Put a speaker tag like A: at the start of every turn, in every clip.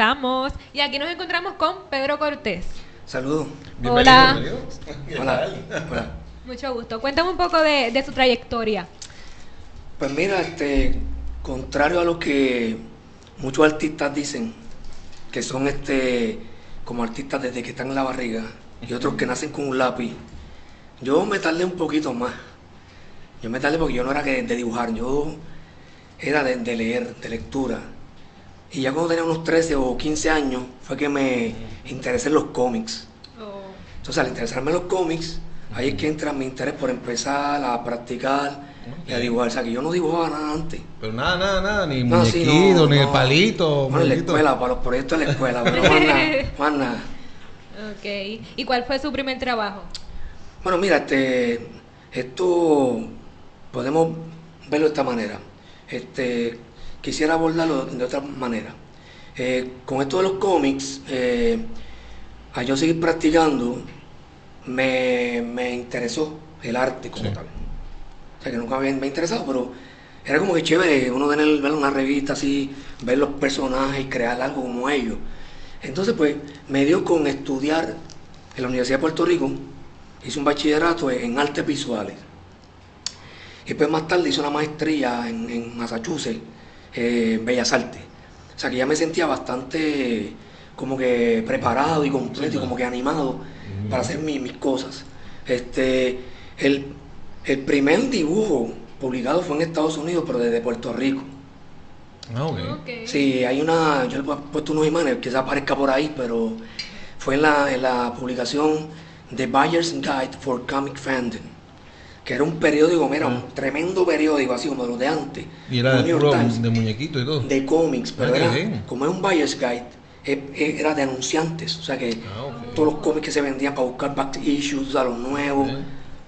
A: regresamos. Y aquí nos encontramos con Pedro Cortés.
B: Saludos.
A: Hola.
B: Hola. Hola.
A: Mucho gusto. Cuéntame un poco de, de su trayectoria.
B: Pues mira, este, contrario a lo que muchos artistas dicen, que son este como artistas desde que están en la barriga, y otros que nacen con un lápiz, yo me tardé un poquito más. Yo me tardé porque yo no era que de dibujar, yo era de, de leer, de lectura. Y ya cuando tenía unos 13 o 15 años fue que me interesé en los cómics. Entonces al interesarme en los cómics, ahí es que entra mi interés por empezar a practicar y a dibujar. O sea que yo no dibujaba nada antes.
C: Pero nada, nada, nada, ni
B: No, sí,
C: muñequito,
B: no,
C: ni el palito.
B: Bueno, en la escuela, para los proyectos de la escuela, pero más nada, más nada.
A: Ok. ¿Y cuál fue su primer trabajo?
B: Bueno, mira, este, esto podemos verlo de esta manera. Este, quisiera abordarlo de otra manera. Eh, con esto de los cómics, eh, a yo seguir practicando, me, me interesó el arte como
C: Sí.
B: tal. O sea, que nunca me había me ha interesado, pero era como que chévere uno tener, ver una revista así, ver los personajes y crear algo como ellos. Entonces, pues, me dio con estudiar en la Universidad de Puerto Rico, hice un bachillerato en artes visuales. Y después más tarde hice una maestría en, en Massachusetts, eh, en Bellas Artes. O sea que ya me sentía bastante como que preparado y completo y como que animado para hacer mi- mis cosas. Este, el, el primer dibujo publicado fue en Estados Unidos, pero desde Puerto Rico.
C: Ah.
B: Sí, hay una, yo le he puesto unos imanes, quizás aparezca por ahí, pero fue en la, en la publicación The Buyer's Guide for Comic Fandom, que era un periódico, mira, un tremendo periódico, así como los de antes,
C: Y era de, puro
B: Times,
C: de muñequito y todo.
B: de cómics, pero
C: Ah,
B: era,
C: bien.
B: como es un Buyer's Guide, e- e- era de anunciantes, o sea que
C: Ah,
B: todos los cómics que se vendían para buscar back issues, a los nuevos,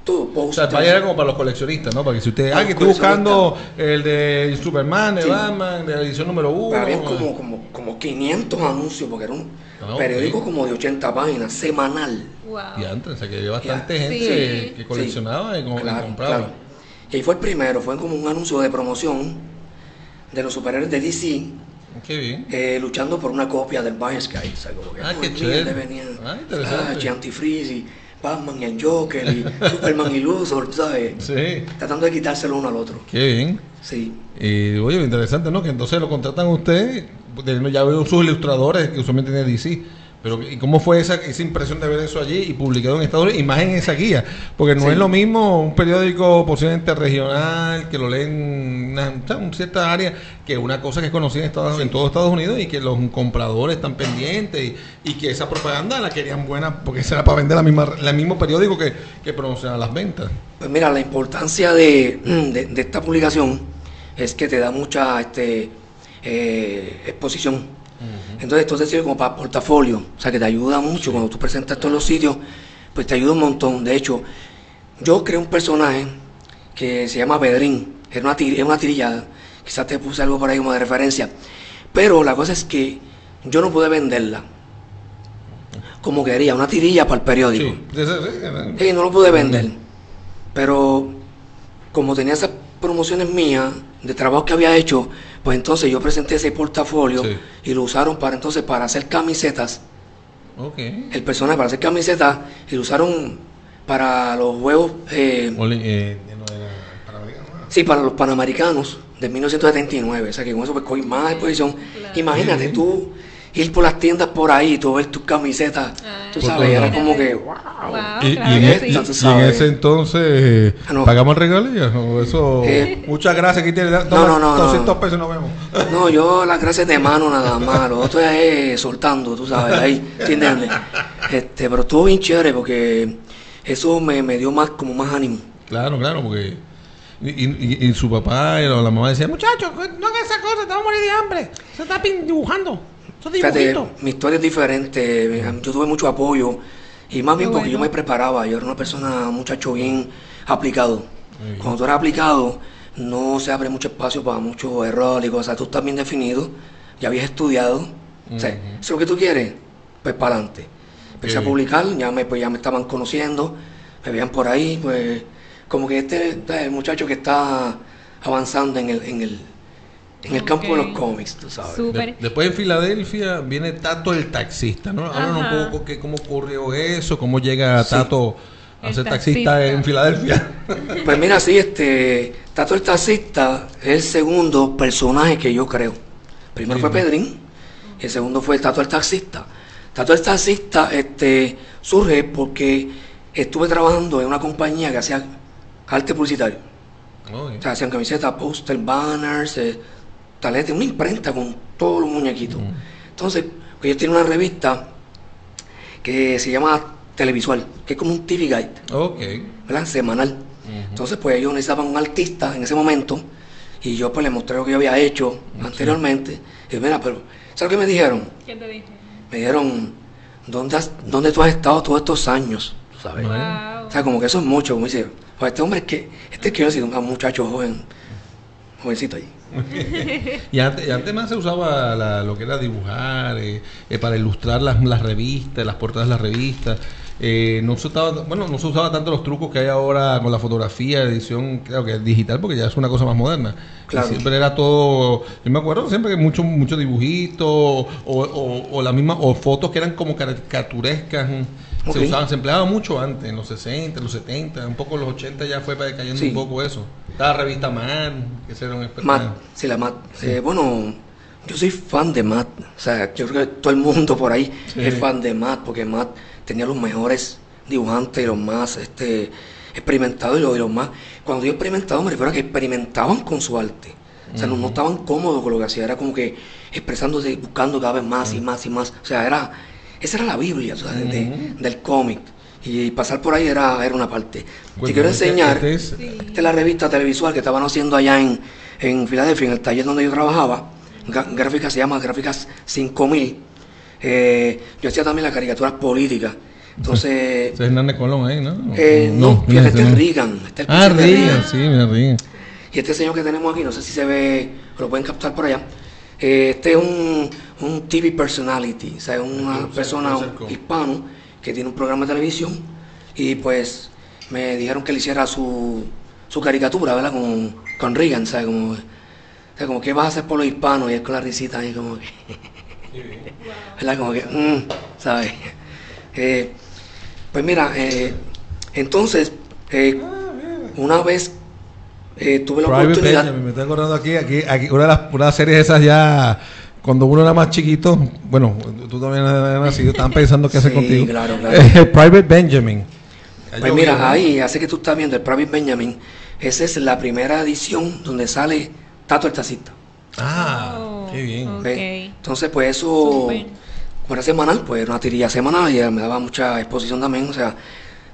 B: todo,
C: O sea, era como para los coleccionistas, ¿no? Para que si usted,
B: Para
C: ah, que estoy buscando el de Superman, de
B: Sí.
C: Batman, de la edición número uno.
B: Pero habían como, como, como 500 anuncios, porque era un
C: Ah,
B: periódico como de 80 páginas, semanal.
A: Wow.
C: Y antes, o sea, que había bastante
B: Ya.
C: gente
A: Sí.
C: que, coleccionaba y, co- y
B: Claro,
C: compraba.
B: claro. Y ahí fue el primero, fue como un anuncio de promoción de los superhéroes de DC
C: Qué bien.
B: eh, luchando por una copia del. O sea, como que
C: Ah, qué chévere.
B: venían
C: Ah, interesante.
B: Antifreeze, y Batman y el Joker, y Superman y Luthor, ¿sabes?
C: Sí,
B: Tratando de quitárselo uno al otro.
C: qué bien.
B: Sí.
C: Y oye, lo interesante, ¿no? Que entonces lo contratan a usted, ya veo sus ilustradores que usualmente tiene DC. Pero, ¿y cómo fue esa, esa impresión de ver eso allí y publicado en Estados Unidos? Y más en esa guía. Porque no
B: Sí.
C: es lo mismo un periódico posiblemente regional, que lo leen en una, en cierta área, que una cosa que es conocida en, Estados, en todo Estados Unidos y que los compradores están pendientes y, y que esa propaganda la querían buena porque esa era para vender la misma, el mismo periódico que, que promociona las ventas.
B: Pues mira, la importancia de, de- de esta publicación es que te da mucha este, eh, exposición. Entonces, esto te sirve como para portafolio, o sea que te ayuda mucho cuando tú presentas todos los sitios, pues te ayuda un montón. De hecho, yo creé un personaje que se llama Pedrín, era una, era una tirilla, quizás te puse algo por ahí como de referencia, pero la cosa es que yo no pude venderla como quería, una tirilla para el periódico.
C: Sí. Sí,
B: no lo pude vender. Pero como tenía esas promociones mías de trabajo que había hecho, pues entonces yo presenté ese portafolio
C: Sí.
B: y lo usaron para entonces para hacer camisetas.
C: Ok.
B: El personaje para hacer camisetas y lo usaron para los juegos, eh,
C: Oli- eh,
B: sí, para los panamericanos de 1979. O sea que con eso pues cogí más exposición.
A: Claro.
B: Imagínate
C: Sí.
B: tú ir por las tiendas por ahí, tú ver tus camisetas,
A: Ah,
B: tú sabes,
C: todos
B: era como que wow.
A: Wow,
C: Y, y en,
A: que sí.
C: y- y ese entonces eh,
B: Ah, no.
C: pagamos regalías o eso
B: Eh.
C: muchas gracias aquí tiene
B: No, no, no, no.
C: 200 pesos y nos vemos
B: No, yo las gracias de mano nada más, lo otro es soltando, tú sabes, ahí, ¿sí entiendes? Este, pero estuvo bien chévere porque eso me, me dio más, como más ánimo.
C: claro claro porque y, y- y su papá y la, mamá decían muchachos no hagan esa cosa te vamos a morir de hambre se está dibujando
B: Fíjate, mi historia es diferente, yo tuve mucho apoyo y más bien porque yo
A: bueno.
B: me preparaba, yo era una persona, un muchacho bien aplicado.
C: Muy.
B: Cuando tú eres aplicado, no se abre mucho espacio para muchos errores y cosas, tú estás bien definido, ya habías estudiado, o sea,
C: Ujú.
B: eso es lo que tú quieres, pues para adelante. Empecé a publicar, ya me, pues, ya me estaban conociendo, me veían por ahí, pues como que este, este es el muchacho que está avanzando en el, en el, en el campo de los cómics, tú sabes.
C: De- después en Filadelfia viene Tato el taxista, ¿no? Háblanos
A: Ajá.
C: un poco que, cómo ocurrió eso, cómo llega
B: Sí.
C: Tato a ser taxista
A: taxista.
C: en Filadelfia.
B: Pues mira, sí, este, Tato el taxista es el segundo personaje que yo creo. Primero
C: Sí,
B: fue
C: ¿no?
B: Pedrín y el segundo fue Tato el taxista. Tato el taxista este, surge porque estuve trabajando en una compañía que hacía arte publicitario.
C: Oye.
B: O sea, hacían camisetas, póster, banners, eh, taletes, una imprenta con todos los muñequitos. Entonces, pues ellos tienen una revista que se llama Televisual, que es como un TV Guide.
C: Ok.
B: ¿verdad? Semanal. Entonces, pues ellos necesitaban un artista en ese momento y yo pues les mostré lo que yo había hecho anteriormente. Y mira, pero ¿sabes lo que me dijeron?
A: ¿Quién te dijo?
B: Me dijeron, ¿dónde, has- dónde tú has estado todos estos años? ¿Tú ¿Sabes?
A: Wow.
B: O sea, como que eso es mucho, como dice, pues este hombre es que, este es que yo he sido un muchacho joven, jovencito ahí.
C: Y antes, y antes más se usaba la- lo que era dibujar, eh, eh, para ilustrar las, las revistas, las portadas de las revistas. Eh, no se usaba, bueno, no se usaba tanto los trucos que hay ahora con la fotografía, edición, creo que digital, porque ya es una cosa más moderna.
B: Claro.
C: Siempre era todo, yo me acuerdo siempre que mucho, mucho dibujito o, o, o la misma, o fotos que eran como caricaturescas. Se usaban, se empleaba mucho antes, en los 60, en los 70, un poco en los 80 ya fue cayendo
B: Sí.
C: un poco eso. Estaba la revista Man, que ese era un experto.
B: Matt, sí, la Matt. Eh, bueno, yo soy fan de Matt. O sea, yo creo que todo el mundo por ahí
C: Sí.
B: es fan de Matt, porque Matt tenía los mejores dibujantes y los más este, experimentados y los, y los más. Cuando digo experimentados, me refiero a que experimentaban con su arte. O sea, no, no estaban cómodos con lo que hacía, era como que expresándose, buscando cada vez más y más y más. O sea, era, esa era la Biblia tú sabes, de- del cómic. Y pasar por ahí era, era una parte.
C: Pues,
B: Te quiero
C: este-
B: enseñar.
C: este es-.
B: Esta es la revista televisual que estaban haciendo allá en, en Filadelfia, en el taller donde yo trabajaba. Gráficas se llama Gráficas 5000. Eh, yo hacía también las caricaturas políticas. Entonces,
C: es Hernández Colón ahí, ¿no?
B: eh, no, fíjate, este es. Reagan. este es el
C: Ah, Reagan, sí, mira, Reagan.
B: y este señor que tenemos aquí, no sé si se ve, lo pueden captar por allá. eh, este es un, un TV personality, o sea, es una persona hispano que tiene un programa de televisión y pues me dijeron que le hiciera su, su caricatura, ¿verdad? Con, con Reagan, ¿sabes? Como, o sea, como, ¿qué vas a hacer por los hispanos? Y él con la risita ahí como que... ¿verdad? Como que, mm, ¿sabes? Eh, pues mira, eh, entonces, eh, una vez eh, tuve la
C: Private
B: oportunidad...
C: Benjamin, me estoy acordando aquí, aquí, aquí una de las, una de las series esas ya, cuando uno era más chiquito, bueno, tú también has nacido, estaban pensando qué hacer
B: Sí,
C: contigo.
B: claro, claro.
C: Eh, Private Benjamin.
B: Pues mira, ahí, hace que tú estás viendo el Private Benjamin, esa es la primera edición donde sale Tato el Tacita.
C: Ah,
A: Oh,
C: qué bien.
A: ok.
B: ¿ves? Entonces, pues eso, como era semanal, pues era una tirilla semanal y me daba mucha exposición también, o sea,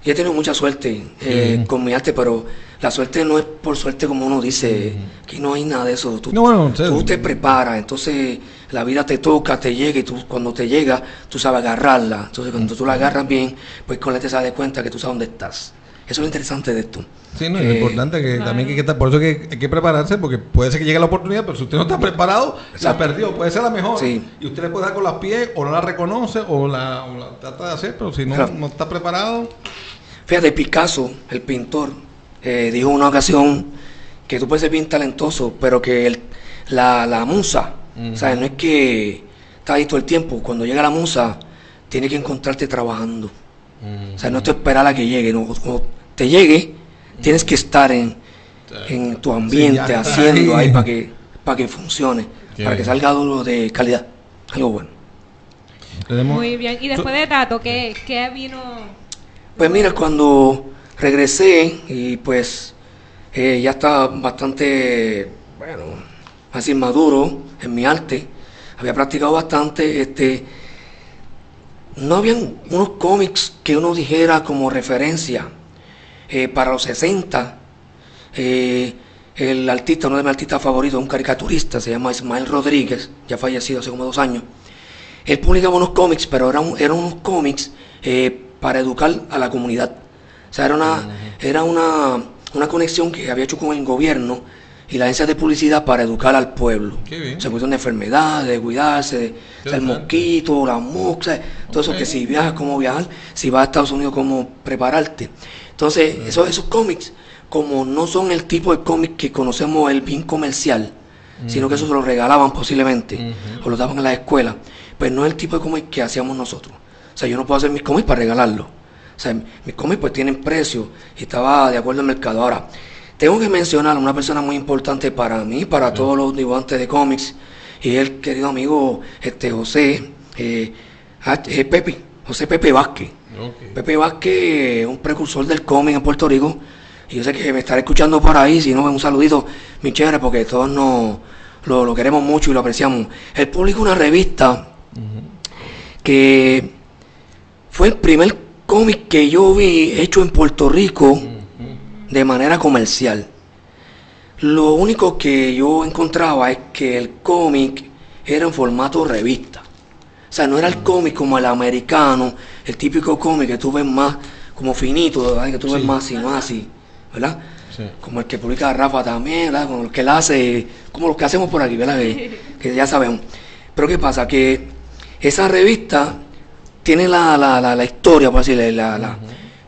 B: yo he tenido mucha suerte eh, con mi arte, pero la suerte no es por suerte como uno dice, aquí no hay nada de eso. Tú,
C: No, bueno, sí.
B: tú te preparas, entonces la vida te toca, te llega y tú cuando te llega, tú sabes agarrarla. Entonces cuando tú la agarras bien, pues con la te das cuenta que tú sabes dónde estás. Eso es lo interesante de esto.
C: Sí, no, es
B: Eh,
C: importante que
A: claro.
C: también hay que estar, por eso que hay que prepararse, porque puede ser que llegue la oportunidad, pero si usted no está preparado, la
B: Exacto.
C: perdió, puede ser la mejor.
B: Sí.
C: Y usted le puede dar con las pies, o no la reconoce, o la, o la trata de hacer, pero si no,
B: Claro.
C: no está preparado,
B: Fíjate, Picasso, el pintor, eh, dijo en una ocasión que tú puedes ser bien talentoso, pero que el- la, la musa,
C: Ujú.
B: o sea, no es que está ahí todo el tiempo. Cuando llega la musa, tiene que encontrarte trabajando. O sea, no te esperar a que llegue. No, cuando te llegue, tienes que estar en, en tu ambiente,
C: está
B: haciendo
C: ahí.
B: ahí para que, para que funcione,
C: Qué
B: para que salga algo de calidad, algo bueno.
A: Muy bien. Y después de Tato, ¿qué, qué vino?
B: Pues mira, cuando regresé y pues eh, ya estaba bastante, bueno, así maduro en mi arte, había practicado bastante, este, no habían unos cómics que uno dijera como referencia eh, para los 60. eh, el artista, uno de mis artistas favoritos, un caricaturista, se llama Ismael Rodríguez, ya fallecido hace como dos años. Él publicaba unos cómics, pero eran, eran unos cómics para educar a la comunidad. O sea, era una, era una, una conexión que había hecho con el gobierno y la agencia de publicidad para educar al pueblo.
C: Qué bien.
B: Se cuestión de enfermedades, de cuidarse, de, o sea, el mosquito, la mosca, todo eso que si viajas, cómo viajar, si vas a Estados Unidos, cómo prepararte. Entonces, esos, esos cómics, como no son el tipo de cómic que conocemos el bien comercial, sino que eso se lo regalaban posiblemente, o lo daban en la escuela. Pues no es el tipo de cómic que hacíamos nosotros. O sea, yo no puedo hacer mis cómics para regalarlo. O sea, mis cómics pues tienen precio y estaba de acuerdo al mercado. Ahora, tengo que mencionar a una persona muy importante para mí, para todos los dibujantes de cómics, y el querido amigo este José eh, ah, Pepe, José Pepe Vázquez. Pepe Vázquez es un precursor del cómic en Puerto Rico. Y yo sé que me estará escuchando por ahí, si no, un saludito, mi chévere, porque todos nos, lo, lo queremos mucho y lo apreciamos. Él publicó una revista que fue el primer cómic que yo vi hecho en Puerto Rico de manera comercial. Lo único que yo encontraba es que el cómic era en formato revista. O sea, no era el cómic como el americano, el típico cómic que tú ves más como finito, ¿verdad? que tú ves
C: Sí.
B: más así, más así, ¿verdad?
C: Sí.
B: Como el que publica Rafa también, ¿verdad? Como el que él hace, como los que hacemos por aquí, ¿verdad? Que, que ya sabemos. Pero ¿qué pasa? Que esa revista tiene la, la, la, la historia, por decirle, la, la,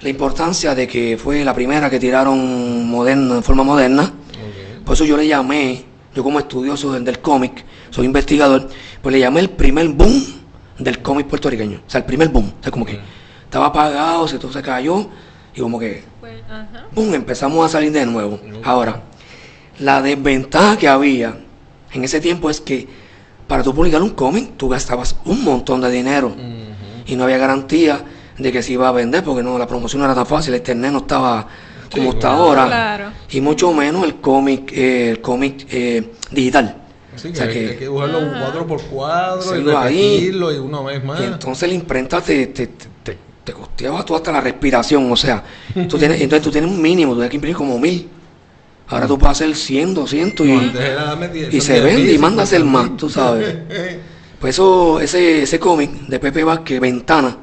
B: la importancia de que fue la primera que tiraron moderna, en forma moderna.
C: Ok.
B: Por eso yo le llamé, yo como estudioso del, del cómic, soy investigador, pues le llamé el primer boom del cómic puertorriqueño. O sea, el primer boom. O sea, como que estaba apagado, se, todo se cayó y como que
A: Pues.
B: ¡pum! empezamos a salir de nuevo. Ahora, la desventaja que había en ese tiempo es que para tú publicar un cómic, tú gastabas un montón de dinero y no había garantía de que se iba a vender porque no la promoción no era tan fácil, el internet no estaba como
C: Sí,
B: está
C: claro.
B: ahora
A: Claro.
B: y mucho menos el cómic eh, el cómic eh, digital.
C: Sí,
B: O
C: que,
B: sea
C: hay-
B: que-
C: hay que dibujarlo cuadro por cuadro y
B: Hacerlo ahí.
C: repetirlo y una vez más.
B: Y entonces la imprenta te, te, te, te, te costeaba tú hasta la respiración, o sea, tú tienes, entonces tú tienes un mínimo, tú tienes que imprimir como mil. Ahora tú puedes hacer 100, 200 y, y se vende y
C: mil,
B: manda a hacer
C: cincuenta
B: más, tú sabes. Pues eso, ese, ese cómic de Pepe Vázquez, Ventana,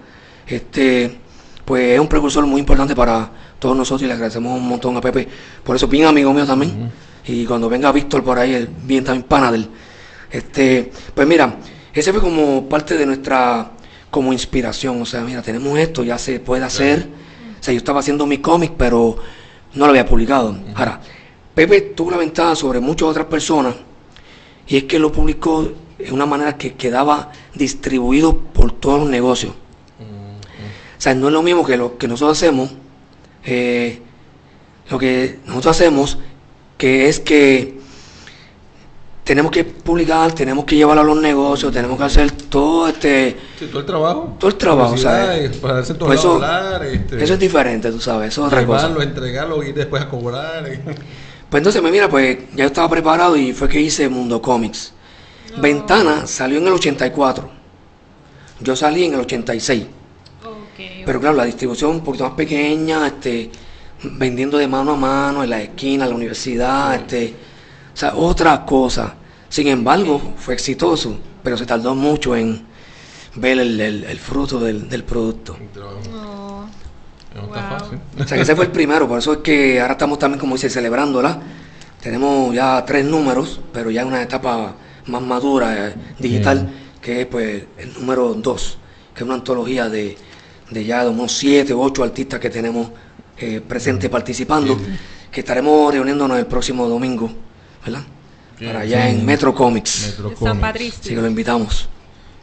B: este, pues es un precursor muy importante para todos nosotros y le agradecemos un montón a Pepe. Por eso bien amigo mío también. Y cuando venga Víctor por ahí, él bien también pana del. Este, pues mira, ese fue como parte de nuestra como inspiración. O sea, mira, tenemos esto, ya se puede hacer. O sea, yo estaba haciendo mi cómic, pero no lo había publicado. Ahora, Pepe tuvo la ventaja sobre muchas otras personas y es que lo publicó de una manera que quedaba distribuido por todos los negocios. O sea, no es lo mismo que lo que nosotros hacemos, eh, lo que nosotros hacemos, que es que tenemos que publicar, tenemos que llevarlo a los negocios, tenemos que hacer todo este...
C: Sí, todo el trabajo.
B: Todo el trabajo,
C: en todos
B: Pues
C: lados
B: eso-
C: hablar, este,
B: Eso es diferente, tú sabes, eso es otra cosa.
C: entregarlo y después a cobrar. y-
B: Pues entonces, pues mira, pues ya estaba preparado y fue que hice Mundo Comics. Ventana salió en el 84. Yo salí en el 86.
A: Ok.
B: Pero claro, la distribución un poquito más pequeña, este, vendiendo de mano a mano en la esquina, en la universidad, este, o sea, otra cosa. Sin embargo, fue exitoso, pero se tardó mucho en ver el, el- el fruto del, del producto.
C: trabajo.
A: No.
C: No está
A: Wow.
C: fácil.
B: O sea, que ese fue el primero, por eso es que ahora estamos también, como dice, celebrándola. Tenemos ya tres números, pero ya en una etapa más madura, eh, digital, que es pues el número dos, que es una antología de, de ya de unos siete u ocho artistas que tenemos eh, presentes participando, que estaremos reuniéndonos el próximo domingo, ¿verdad?
C: Bien,
B: Para allá en Metro Comics.
C: Metro Comics.
A: San Patricio.
B: Así que lo invitamos.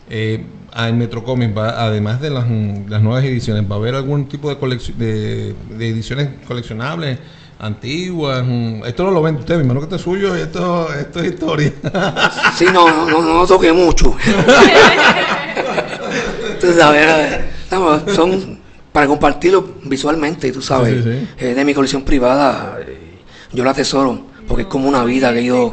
C: Eh, en Metro Comics, va, además de las, mm, las nuevas ediciones, ¿va a haber algún tipo de, de, de ediciones coleccionables antiguas? Mm, Esto no lo vende usted, mi hermano que esto es suyo y esto, esto es historia.
B: Sí, no, no, no, no toque mucho. Tú sabes, no, son para compartirlo visualmente, tú sabes.
C: Sí, sí,
B: Eh, de mi colección privada, eh, yo la atesoro, porque es como una vida que he ido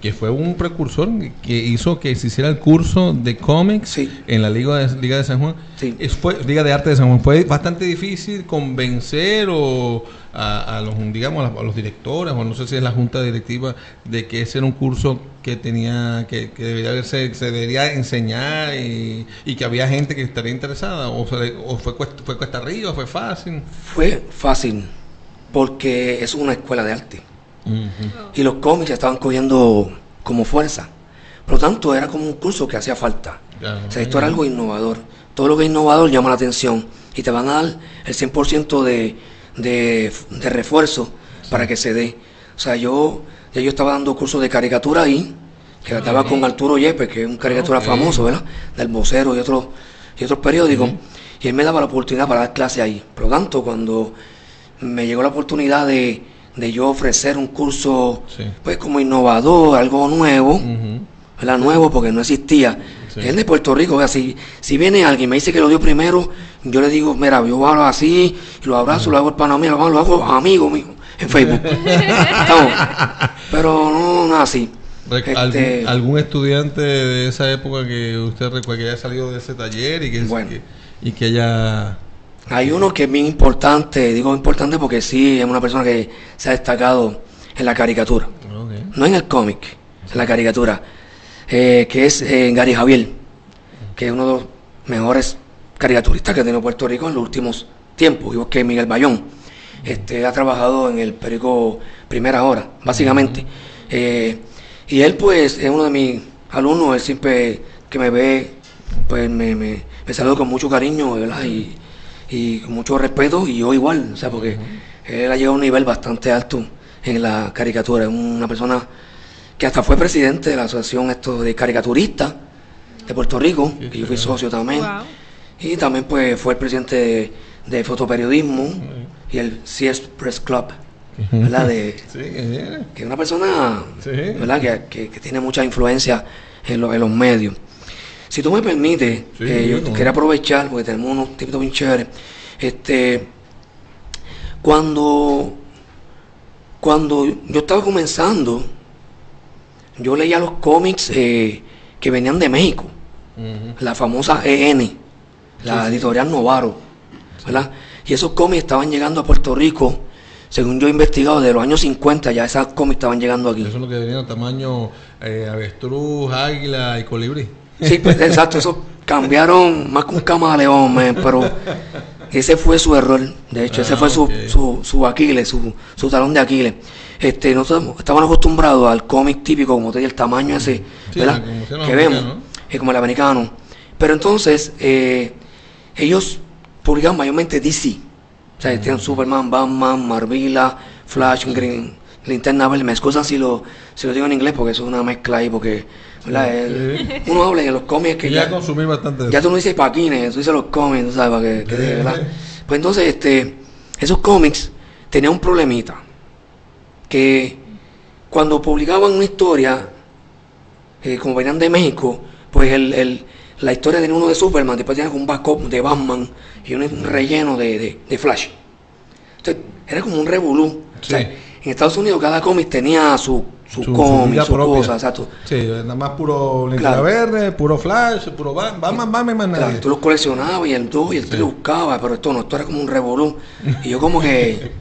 C: que fue un precursor que hizo que se hiciera el curso de cómics
B: Sí.
C: en la Liga de, Liga de San Juan.
B: Sí.
C: Es- fue, Liga de Arte de San Juan. Fue bastante difícil convencer o a, a los, digamos, a, los- a los directores, o no sé si es la junta directiva, de que ese era un curso que tenía, que, que debería haberse, se debería enseñar y, y que había gente que estaría interesada, o, se- o fue, cuesta, fue cuesta arriba, fue fácil.
B: Fue fácil, porque es una escuela de arte. Y los cómics estaban cogiendo como fuerza. Por lo tanto, era como un curso que hacía falta. O sea, esto era algo innovador. Todo lo que es innovador llama la atención y te van a dar el 100% de, de, de refuerzo para que se dé. O sea, yo, ya yo estaba dando cursos de caricatura ahí, que estaba con Arturo Yepes, que es un caricatura famoso, ¿verdad? Del vocero y otros, y otros periódicos. Y él me daba la oportunidad para dar clase ahí. Por lo tanto, cuando me llegó la oportunidad de, de yo ofrecer un curso,
C: Sí.
B: pues como innovador, algo nuevo,
C: Ujú.
B: ¿verdad? Nuevo porque no existía.
C: Sí.
B: Es de Puerto Rico, o sea, si, si viene alguien y me dice que lo dio primero, yo le digo, mira, yo hablo así, lo abrazo, lo hago el pana mío, lo hago, amigo mío en Facebook. Estamos. Pero no, no así.
C: Rec-
B: Este,
C: ¿Algún, algún estudiante de esa época que usted recuerda que haya salido de ese taller y que,
B: Bueno.
C: que- y que haya
B: Hay uno que es bien importante, digo importante porque sí es una persona que se ha destacado en la caricatura, no en el cómic, en la caricatura, eh, que es eh, Gary Javier, que es uno de los mejores caricaturistas que ha tenido Puerto Rico en los últimos tiempos, igual que Miguel Bayón. Este, ha trabajado en el periódico Primera Hora, básicamente. Eh, y él, pues, es uno de mis alumnos, él siempre que me ve, pues me, me, me saluda con mucho cariño, ¿verdad? Y, y con mucho respeto, y yo igual, o sea, porque él ha llegado a un nivel bastante alto en la caricatura, es una persona que hasta fue presidente de la asociación esto de caricaturistas de Puerto Rico,
C: Sí,
B: que yo fui socio también.
A: Wow.
B: Y también pues fue el presidente de, de fotoperiodismo y el CS Press Club, ¿verdad? De,
C: Sí, que
B: que es una persona
C: Sí.
B: ¿verdad? Que, que- que tiene mucha influencia en, lo- en los medios. Si tú me permites,
C: Sí,
B: eh, yo quería aprovechar, porque tenemos unos tipos bien chéveres. Este, cuando, cuando yo estaba comenzando, yo leía los cómics eh, que venían de México la famosa EN, la editorial Novaro, ¿verdad? Y esos cómics estaban llegando a Puerto Rico, según yo he investigado, de los años 50 ya esos cómics estaban llegando aquí.
C: Eso es lo que venía tamaño eh, avestruz, águila y colibrí.
B: Sí, pues, exacto, eso cambiaron más que un camaleón, man, pero ese fue su error. De hecho, ese
C: Ah,
B: fue su, su, su Aquiles, su, su talón de Aquiles. Este, nosotros estaban acostumbrados al cómic típico, como te dije, el tamaño ese,
C: Sí,
B: ¿verdad?
C: como
B: Que vemos, eh, como el americano. Pero entonces, eh, ellos publicaban mayormente DC. O sea, tienen Superman, Batman, Marvila, Flash, Green, Linterna Verde. Me excusan si lo, si lo digo en inglés porque eso es una mezcla ahí, porque, ¿verdad? El- uno habla en los cómics que
C: ya
B: ya,
C: consumí bastante de
B: ya tú no dices paquines, tú dices los cómics, tú sabes, para que, que
C: Sí.
B: ¿verdad? Pues entonces, este, esos cómics tenían un problemita, que cuando publicaban una historia, eh, como venían de México, pues el, el- la historia tenía uno de Superman, después tenía un backup de Batman y un, un relleno de, de- de Flash. Entonces, era como un revolú. O sea,
C: Sí.
B: En Estados Unidos cada cómic tenía su, su,
C: Su- su
B: cómic, su,
C: propia.
B: cosa, exacto.
C: Sí, nada más puro
B: Claro.
C: verde, puro flash, puro Ba- Batman, Batman, más
B: Claro,
C: nadie.
B: tú los coleccionabas y el 2 y el 3 buscaba, pero esto no, esto era como un revolú. Y yo como que,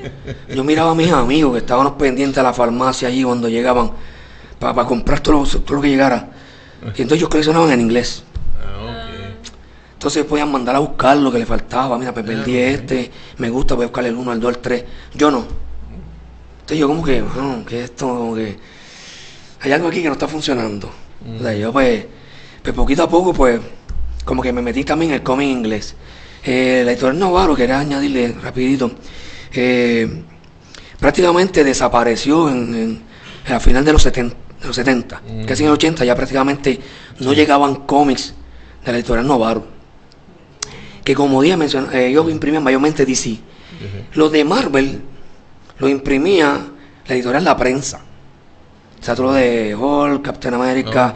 B: yo miraba a mis amigos que estaban pendientes a la farmacia allí cuando llegaban para comprar todo lo, todo lo que llegara. Y entonces ellos coleccionaban en inglés.
C: Ah,
B: Entonces podían mandar a buscar lo que le faltaba. Mira, pues perdí este, me gusta, voy a buscar el 1, el 2, el 3. Yo no. Entonces yo como que, que esto, como que hay algo aquí que no está funcionando. O sea, yo pues, pues poquito a poco, pues, como que me metí también en el cómic inglés. Eh, la editorial Novaro, quería añadirle rapidito, eh, prácticamente desapareció en, en- en la final de los 70, de los 70. casi en el 80 ya prácticamente no llegaban cómics de la editorial Novaro. Que como dije, menciona- eh, ellos imprimían mayormente DC. Los de Marvel lo imprimía la editorial La Prensa. O sea, todo lo de Hulk, Captain America.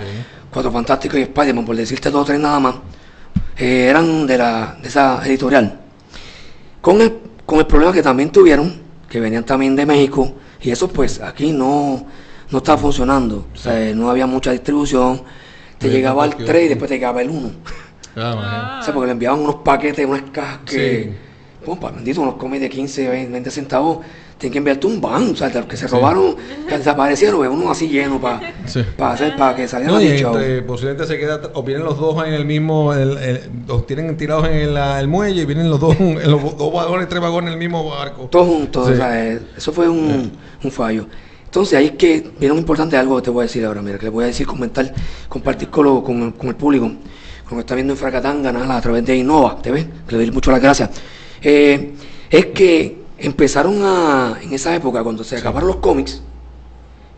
B: Cuatro Fantásticos y Spider-Man, por decirte dos o tres nada más, eh, eran de, la, de esa editorial. Con el, con el problema que también tuvieron, que venían también de México, y eso pues aquí no, no estaba funcionando. O sea, no había mucha distribución. Te
C: Sí,
B: llegaba el
C: porque-
B: 3 y después te llegaba el 1.
C: Ah, imagínate.
B: O sea, porque le enviaban unos paquetes, unas cajas que,
C: Sí.
B: Pompa, bendito, unos cómics de 15, 20 centavos, tienen que enviarte un ban, o sea, los que se
C: Sí.
B: robaron, que desaparecieron, uno así lleno para
C: Sí.
B: hacer, para que salieran
C: No,
B: dichos.
C: entre, posiblemente se queda, o vienen los dos en el mismo, el, el- los tienen tirados en el, el muelle y vienen los dos en los dos vagones, tres vagones en el mismo barco.
B: Todos juntos,
C: Sí.
B: o sea, eh, eso fue un, un fallo. Entonces ahí es que viene un importante algo que te voy a decir ahora, mira, que le voy a decir, comentar, compartir con, lo- con, el, con el público, con lo que está viendo en Fracatanga, nada, a través de Innova TV, que le doy mucho las gracias. Eh, es que empezaron a, en esa época, cuando se acabaron los cómics,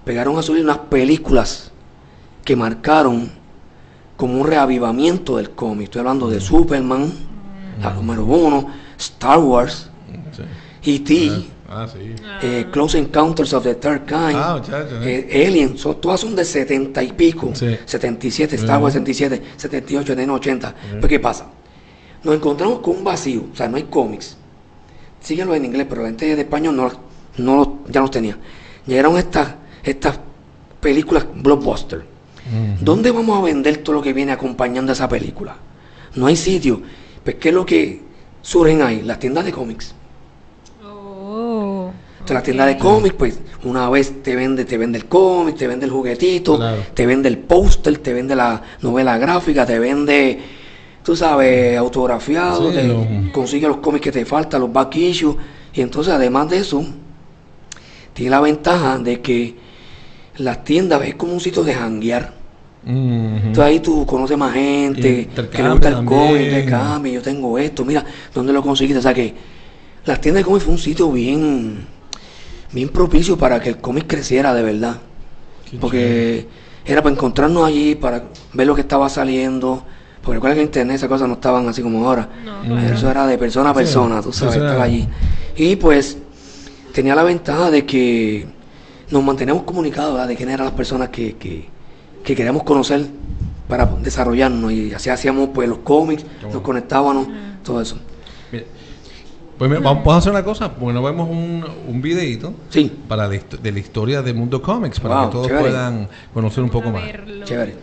B: pegaron a subir unas películas que marcaron como un reavivamiento del cómic. Estoy hablando de Superman, la número uno, Star Wars,
C: Sí.
B: E.T.,
C: Ah, sí.
B: eh, Close Encounters of the Third Kind,
C: Ah, muchacho, eh.
B: eh, Alien, son, todas son de 70 y pico,
C: Sí.
B: 77, Star Wars 77, 78, 79, 80. Pues, ¿qué pasa? Nos encontramos con un vacío, o sea, no hay cómics. Síguelo en inglés, pero la gente de español no, no ya los tenía. Llegaron estas, estas películas blockbuster. ¿Dónde vamos a vender todo lo que viene acompañando a esa película? No hay sitio. Pues, ¿qué es lo que surgen ahí? Las tiendas de cómics.
A: Oh.
B: Entonces, la tienda de cómics, pues, una vez te vende, te vende el cómic, te vende el juguetito,
C: Claro.
B: te vende el póster, te vende la novela gráfica, te vende, tú sabes, autografiado,
C: Sí,
B: te
C: lo-
B: consigue los cómics que te faltan, los back issues. Y entonces, además de eso, tiene la ventaja de que las tiendas es como un sitio de janguear. Entonces ahí tú conoces más gente que le gusta el cómic, te cambio, yo tengo esto, mira, ¿dónde lo conseguiste? O sea que las tiendas de cómic fue un sitio bien, bien propicio para que el cómic creciera de verdad.
C: Qué
B: Porque era para encontrarnos allí, para ver lo que estaba saliendo. Porque recuerda que en internet esas cosas no estaban así como ahora.
A: No,
C: No.
A: claro.
B: Eso era de persona a
C: Sí,
B: persona, tú sabes,
C: era-
B: allí. Y pues tenía la ventaja de que nos manteníamos comunicados, ¿verdad? de quiénes eran las personas que, que, que queríamos conocer para desarrollarnos. Y así hacíamos pues los cómics, nos conectábamos, todo eso.
C: Mira, Pues mira, vamos vamos a hacer una cosa, porque nos vemos un, un videito
B: Sí,
C: para de la historia de Mundo Comics, para
B: Wow,
C: que todos
B: chévere.
C: puedan conocer un poco más.
B: chévere.